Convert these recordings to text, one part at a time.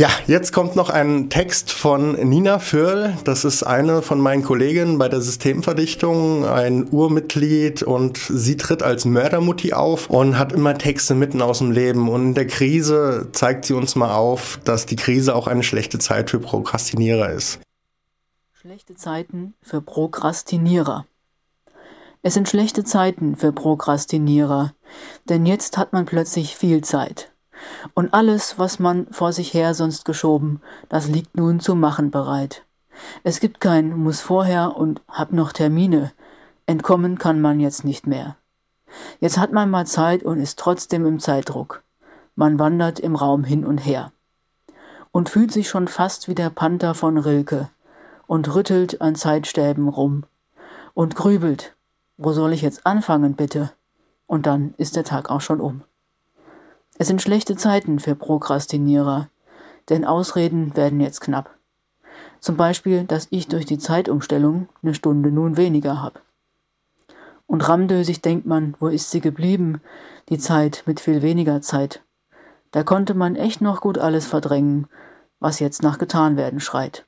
Ja, jetzt kommt noch ein Text von Nina Föhrl. Das ist eine von meinen Kolleginnen bei der Systemverdichtung, ein Urmitglied und sie tritt als Mördermutti auf und hat immer Texte mitten aus dem Leben. Und in der Krise zeigt sie uns mal auf, dass die Krise auch eine schlechte Zeit für Prokrastinierer ist. Schlechte Zeiten für Prokrastinierer. Es sind schlechte Zeiten für Prokrastinierer, denn jetzt hat man plötzlich viel Zeit. Und alles, was man vor sich her sonst geschoben, das liegt nun zu machen bereit. Es gibt kein muss vorher und hab noch Termine. Entkommen kann man jetzt nicht mehr. Jetzt hat man mal Zeit und ist trotzdem im Zeitdruck. Man wandert im Raum hin und her. Und fühlt sich schon fast wie der Panther von Rilke und rüttelt an Zeitstäben rum und grübelt. Wo soll ich jetzt anfangen, bitte? Und dann ist der Tag auch schon um. Es sind schlechte Zeiten für Prokrastinierer, denn Ausreden werden jetzt knapp. Zum Beispiel, dass ich durch die Zeitumstellung eine Stunde nun weniger hab. Und ramdösig denkt man, wo ist sie geblieben, die Zeit mit viel weniger Zeit. Da konnte man echt noch gut alles verdrängen, was jetzt nach getan werden schreit.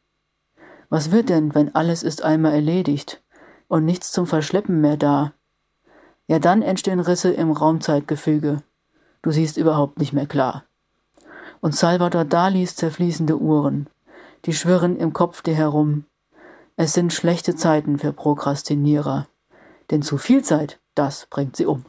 Was wird denn, wenn alles ist einmal erledigt und nichts zum Verschleppen mehr da? Ja, dann entstehen Risse im Raumzeitgefüge du siehst überhaupt nicht mehr klar. Und Salvador Dalis zerfließende Uhren, die schwirren im Kopf dir herum. Es sind schlechte Zeiten für Prokrastinierer, denn zu viel Zeit, das bringt sie um.